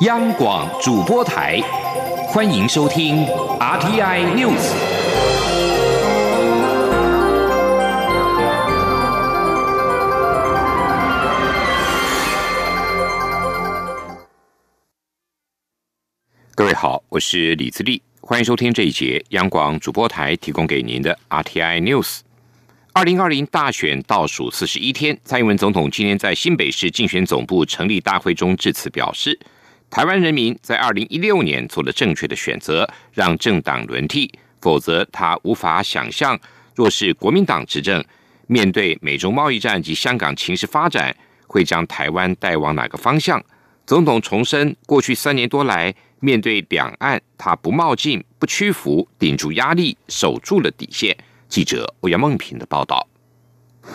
央广主播台，欢迎收听 RTI News。各位好，我是李自立，欢迎收听这一节央广主播台提供给您的 RTI News。二零二零大选倒数四十一天，蔡英文总统今天在新北市竞选总部成立大会中致辞表示。台湾人民在二零一六年做了正确的选择，让政党轮替，否则他无法想象，若是国民党执政，面对美中贸易战及香港情势发展，会将台湾带往哪个方向？总统重申，过去三年多来，面对两岸，他不冒进、不屈服，顶住压力，守住了底线。记者欧阳梦平的报道。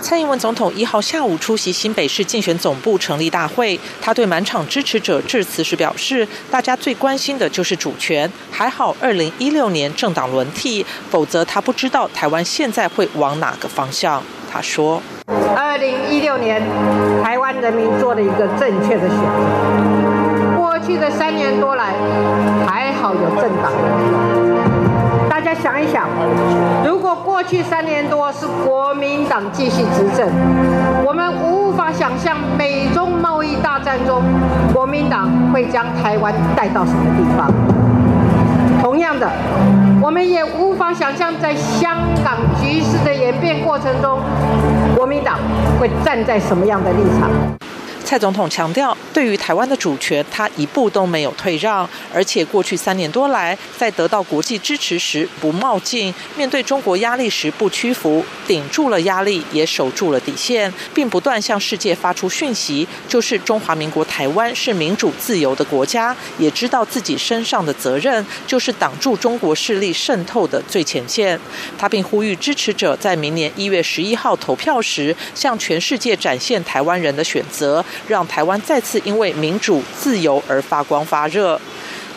蔡英文总统一号下午出席新北市竞选总部成立大会，他对满场支持者致辞时表示：“大家最关心的就是主权，还好二零一六年政党轮替，否则他不知道台湾现在会往哪个方向。”他说：“二零一六年，台湾人民做了一个正确的选择。过去的三年多来，还好有政党轮替。”大家想一想，如果过去三年多是国民党继续执政，我们无法想象美中贸易大战中国民党会将台湾带到什么地方。同样的，我们也无法想象在香港局势的演变过程中，国民党会站在什么样的立场。蔡总统强调，对于台湾的主权，他一步都没有退让，而且过去三年多来，在得到国际支持时不冒进，面对中国压力时不屈服，顶住了压力，也守住了底线，并不断向世界发出讯息，就是中华民国台湾是民主自由的国家，也知道自己身上的责任，就是挡住中国势力渗透的最前线。他并呼吁支持者在明年一月十一号投票时，向全世界展现台湾人的选择。让台湾再次因为民主自由而发光发热。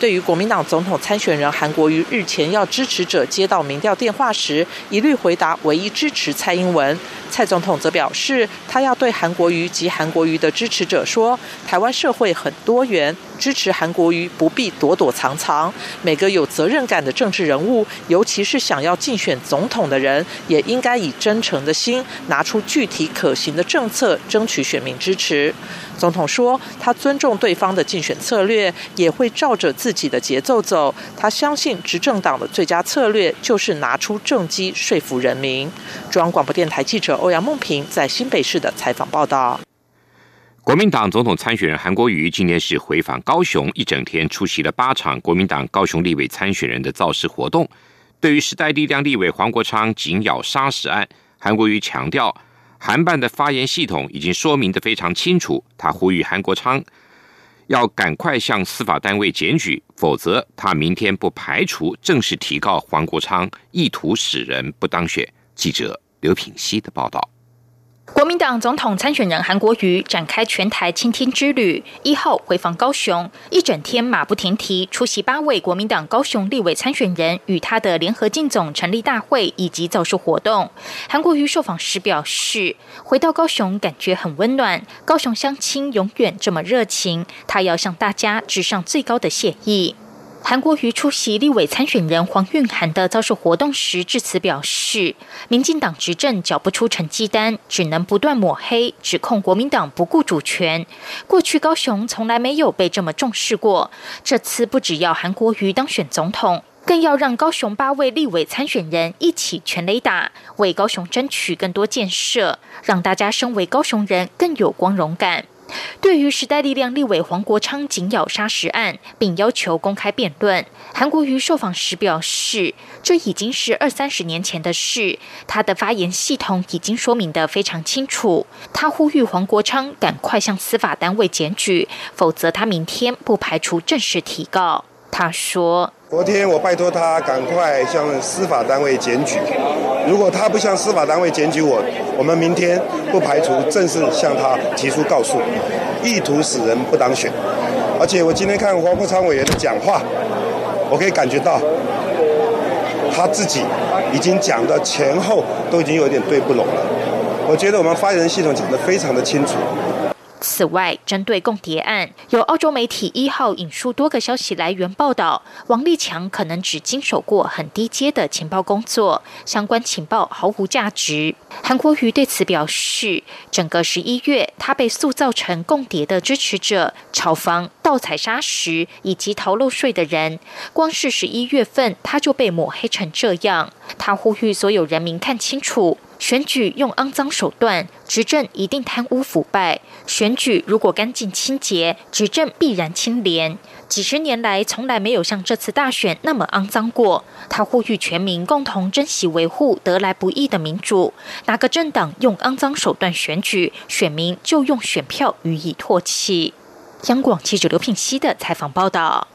对于国民党总统参选人韩国瑜日前要支持者接到民调电话时，一律回答唯一支持蔡英文。蔡总统则表示，他要对韩国瑜及韩国瑜的支持者说：台湾社会很多元。支持韩国瑜不必躲躲藏藏，每个有责任感的政治人物，尤其是想要竞选总统的人，也应该以真诚的心，拿出具体可行的政策，争取选民支持。总统说，他尊重对方的竞选策略，也会照着自己的节奏走。他相信执政党的最佳策略就是拿出政绩说服人民。中央广播电台记者欧阳梦平在新北市的采访报道。国民党总统参选人韩国瑜今天是回访高雄，一整天出席了八场国民党高雄立委参选人的造势活动。对于时代力量立委黄国昌紧咬杀死案，韩国瑜强调，韩办的发言系统已经说明的非常清楚。他呼吁韩国昌要赶快向司法单位检举，否则他明天不排除正式提告黄国昌意图使人不当选。记者刘品熙的报道。国民党总统参选人韩国瑜展开全台倾听之旅，一号回访高雄，一整天马不停蹄出席八位国民党高雄立委参选人与他的联合竞总成立大会以及造势活动。韩国瑜受访时表示，回到高雄感觉很温暖，高雄乡亲永远这么热情，他要向大家致上最高的谢意。韩国瑜出席立委参选人黄韵涵的造势活动时致辞表示，民进党执政缴不出成绩单，只能不断抹黑，指控国民党不顾主权。过去高雄从来没有被这么重视过，这次不只要韩国瑜当选总统，更要让高雄八位立委参选人一起全雷打，为高雄争取更多建设，让大家身为高雄人更有光荣感。对于时代力量立委黄国昌紧咬砂石案，并要求公开辩论，韩国瑜受访时表示，这已经是二三十年前的事，他的发言系统已经说明的非常清楚。他呼吁黄国昌赶快向司法单位检举，否则他明天不排除正式提告。他说：“昨天我拜托他赶快向司法单位检举，如果他不向司法单位检举我，我们明天不排除正式向他提出告诉，意图使人不当选。而且我今天看黄国昌委员的讲话，我可以感觉到他自己已经讲的前后都已经有点对不拢了。我觉得我们发言人系统讲得非常的清楚。”此外，针对共谍案，有澳洲媒体一号引述多个消息来源报道，王立强可能只经手过很低阶的情报工作，相关情报毫无价值。韩国瑜对此表示，整个十一月，他被塑造成共谍的支持者、炒房、盗采砂石以及逃漏税的人。光是十一月份，他就被抹黑成这样。他呼吁所有人民看清楚。选举用肮脏手段，执政一定贪污腐败；选举如果干净清洁，执政必然清廉。几十年来，从来没有像这次大选那么肮脏过。他呼吁全民共同珍惜维护得来不易的民主。哪个政党用肮脏手段选举，选民就用选票予以唾弃。央广记者刘品熙的采访报道。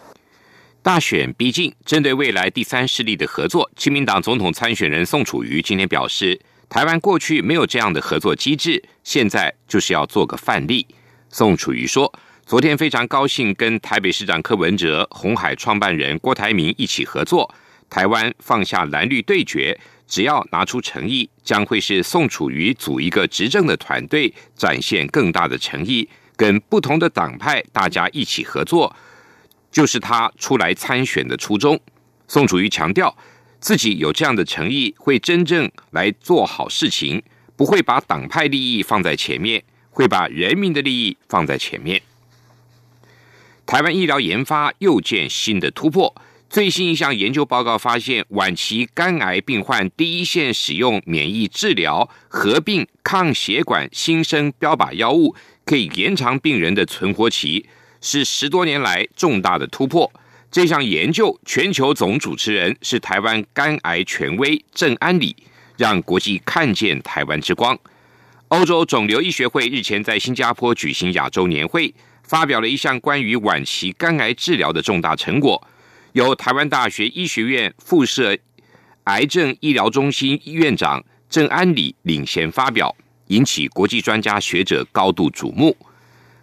大选逼近，针对未来第三势力的合作，亲民党总统参选人宋楚瑜今天表示。台湾过去没有这样的合作机制，现在就是要做个范例。宋楚瑜说：“昨天非常高兴跟台北市长柯文哲、红海创办人郭台铭一起合作。台湾放下蓝绿对决，只要拿出诚意，将会是宋楚瑜组一个执政的团队，展现更大的诚意，跟不同的党派大家一起合作，就是他出来参选的初衷。”宋楚瑜强调。自己有这样的诚意，会真正来做好事情，不会把党派利益放在前面，会把人民的利益放在前面。台湾医疗研发又见新的突破，最新一项研究报告发现，晚期肝癌病患第一线使用免疫治疗合并抗血管新生标靶药物，可以延长病人的存活期，是十多年来重大的突破。这项研究全球总主持人是台湾肝癌权威郑安礼，让国际看见台湾之光。欧洲肿瘤医学会日前在新加坡举行亚洲年会，发表了一项关于晚期肝癌治疗的重大成果，由台湾大学医学院附设癌症医疗中心医院长郑安礼领衔发表，引起国际专家学者高度瞩目。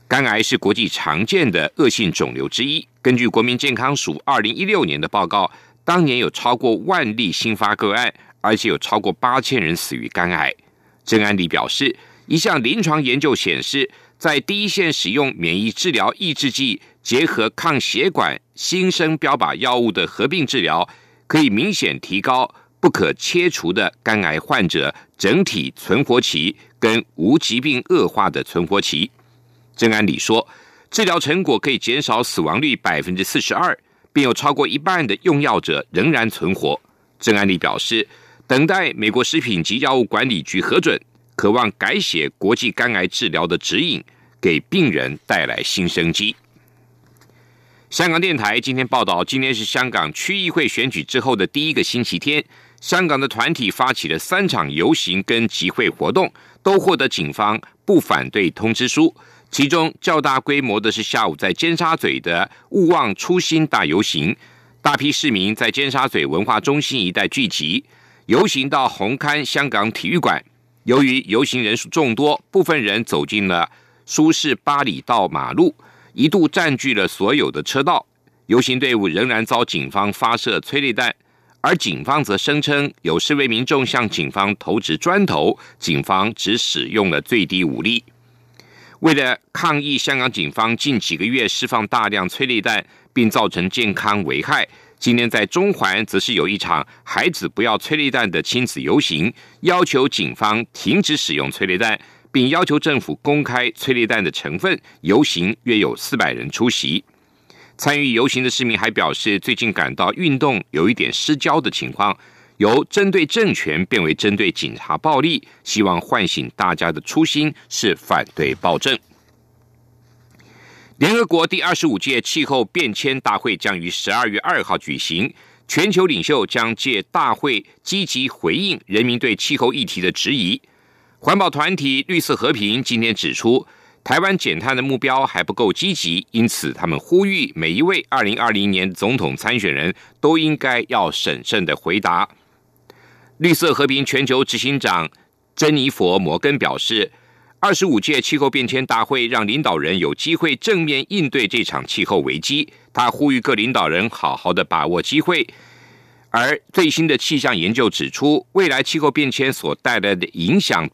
肝癌是国际常见的恶性肿瘤之一。根据国民健康署二零一六年的报告，当年有超过万例新发个案，而且有超过八千人死于肝癌。郑安礼表示，一项临床研究显示，在第一线使用免疫治疗抑制剂结合抗血管新生标靶药物的合并治疗，可以明显提高不可切除的肝癌患者整体存活期跟无疾病恶化的存活期。郑安礼说，治疗成果可以减少死亡率百分之四十二，并有超过一半的用药者仍然存活。郑安礼表示，等待美国食品及药物管理局核准，渴望改写国际肝癌治疗的指引，给病人带来新生机。香港电台今天报道，今天是香港区议会选举之后的第一个星期天，香港的团体发起了三场游行跟集会活动，都获得警方不反对通知书。其中较大规模的是下午在尖沙咀的勿忘初心大游行，大批市民在尖沙咀文化中心一带聚集，游行到红磡香港体育馆。由于游行人数众多，部分人走进了舒适八里道马路，一度占据了所有的车道。游行队伍仍然遭警方发射催泪弹，而警方则声称有示威民众向警方投掷砖头，警方只使用了最低武力。为了抗议香港警方近几个月释放大量催泪弹，并造成健康危害，今天在中环则是有一场“孩子不要催泪弹”的亲子游行，要求警方停止使用催泪弹，并要求政府公开催泪弹的成分。游行约有四百人出席。参与游行的市民还表示，最近感到运动有一点失焦的情况。由针对政权变为针对警察暴力，希望唤醒大家的初心是反对暴政。联合国第二十五届气候变迁大会将于十二月二号举行，全球领袖将借大会积极回应人民对气候议题的质疑。环保团体绿色和平今天指出，台湾减碳的目标还不够积极，因此他们呼吁每一位二零二零年总统参选人都应该要审慎的回答。绿色和平全球执行长珍妮佛·摩根表示，二十五届气候变迁大会让领导人有机会正面应对这场气候危机。他呼吁各领导人好好的把握机会。而最新的气象研究指出，未来气候变迁所带来的影响比